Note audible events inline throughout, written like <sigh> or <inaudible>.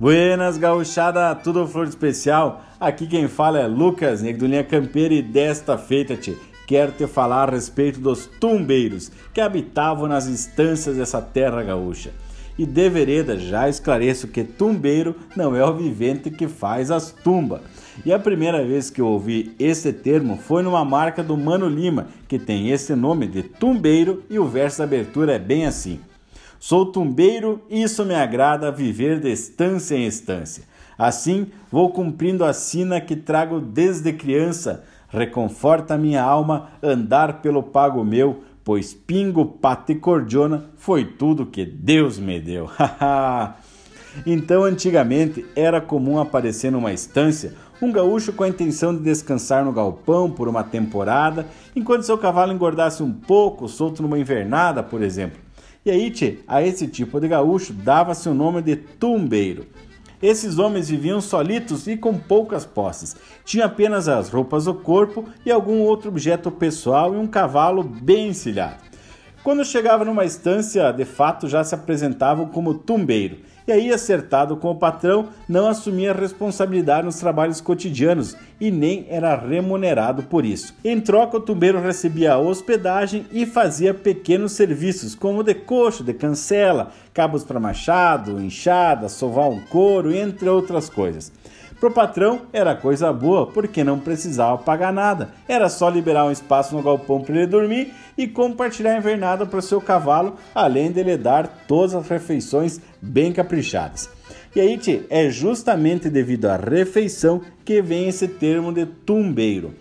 Buenas, gauchada, tudo flor especial. Aqui quem fala é Lucas, nego do Linha Campeira, e desta feita, te quero te falar a respeito dos tumbeiros que habitavam nas instâncias dessa terra gaúcha. E de vereda já esclareço que tumbeiro não é o vivente que faz as tumbas. E a primeira vez que eu ouvi esse termo foi numa marca do Mano Lima, que tem esse nome de tumbeiro, e o verso da abertura é bem assim. Sou tumbeiro, isso me agrada viver de estância em estância. Assim, vou cumprindo a sina que trago desde criança. Reconforta minha alma andar pelo pago meu, pois pingo, pata e cordiona foi tudo que Deus me deu. <laughs> então, antigamente, era comum aparecer numa estância um gaúcho com a intenção de descansar no galpão por uma temporada, enquanto seu cavalo engordasse um pouco, solto numa invernada, por exemplo. E aí, tchê, a esse tipo de gaúcho dava-se o nome de tumbeiro. Esses homens viviam solitos e com poucas posses. Tinham apenas as roupas do corpo e algum outro objeto pessoal e um cavalo bem encilhado. Quando chegava numa estância, de fato já se apresentavam como tumbeiro e aí, acertado com o patrão, não assumia responsabilidade nos trabalhos cotidianos e nem era remunerado por isso. Em troca, o tumbeiro recebia hospedagem e fazia pequenos serviços, como de coxo, de cancela, cabos para machado, enxada, sovar um couro, entre outras coisas. Pro patrão era coisa boa, porque não precisava pagar nada. Era só liberar um espaço no galpão para ele dormir e compartilhar a invernada para o seu cavalo, além de lhe dar todas as refeições bem caprichadas. E aí, tchê, é justamente devido à refeição que vem esse termo de tumbeiro.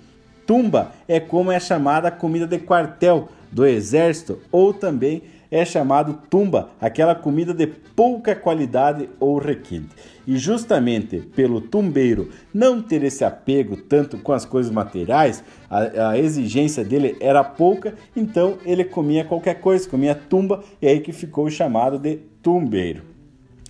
Tumba é como é chamada a comida de quartel do exército ou também é chamado tumba, aquela comida de pouca qualidade ou requinte. E justamente pelo tumbeiro não ter esse apego tanto com as coisas materiais, a, a, exigência dele era pouca, então ele comia qualquer coisa, comia tumba, e aí que ficou chamado de tumbeiro.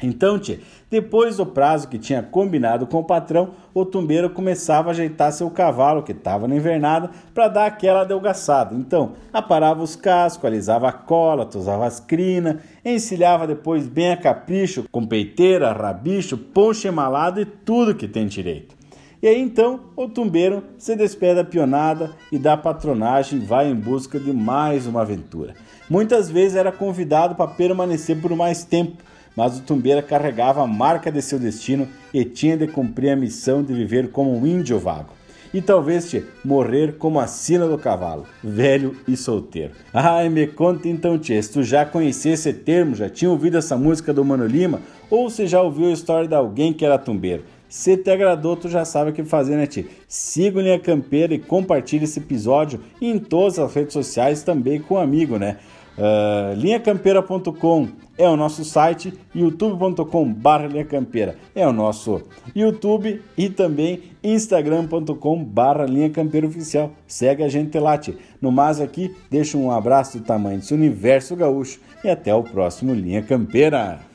Então, tia, depois do prazo que tinha combinado com o patrão, o tumbeiro começava a ajeitar seu cavalo, que estava na invernada, para dar aquela adelgaçada. Então, aparava os cascos, alisava a cola, tosava as crinas, encilhava depois bem a capricho, com peiteira, rabicho, poncho emalado e tudo que tem direito. E aí então o tumbeiro se despede da pionada e da patronagem vai em busca de mais uma aventura. Muitas vezes era convidado para permanecer por mais tempo, mas o Tumbeira carregava a marca de seu destino e tinha de cumprir a missão de viver como um índio vago. E talvez te morrer como a sina do cavalo, velho e solteiro. Ai, me conta então, tia, se tu já conhecia esse termo, já tinha ouvido essa música do Mano Lima, ou se já ouviu a história de alguém que era tumbeiro. Se te agradou, tu já sabe o que fazer, né, tia? Siga o Linha Campeira e compartilhe esse episódio em todas as redes sociais também com um amigo, né? Uh, linhacampeira.com é o nosso site, youtube.com barra linhacampeira é o nosso YouTube e também instagram.com barra linhacampeira oficial. Segue a gente lá. No mais aqui, deixo um abraço do tamanho desse universo gaúcho e até o próximo Linha Campeira.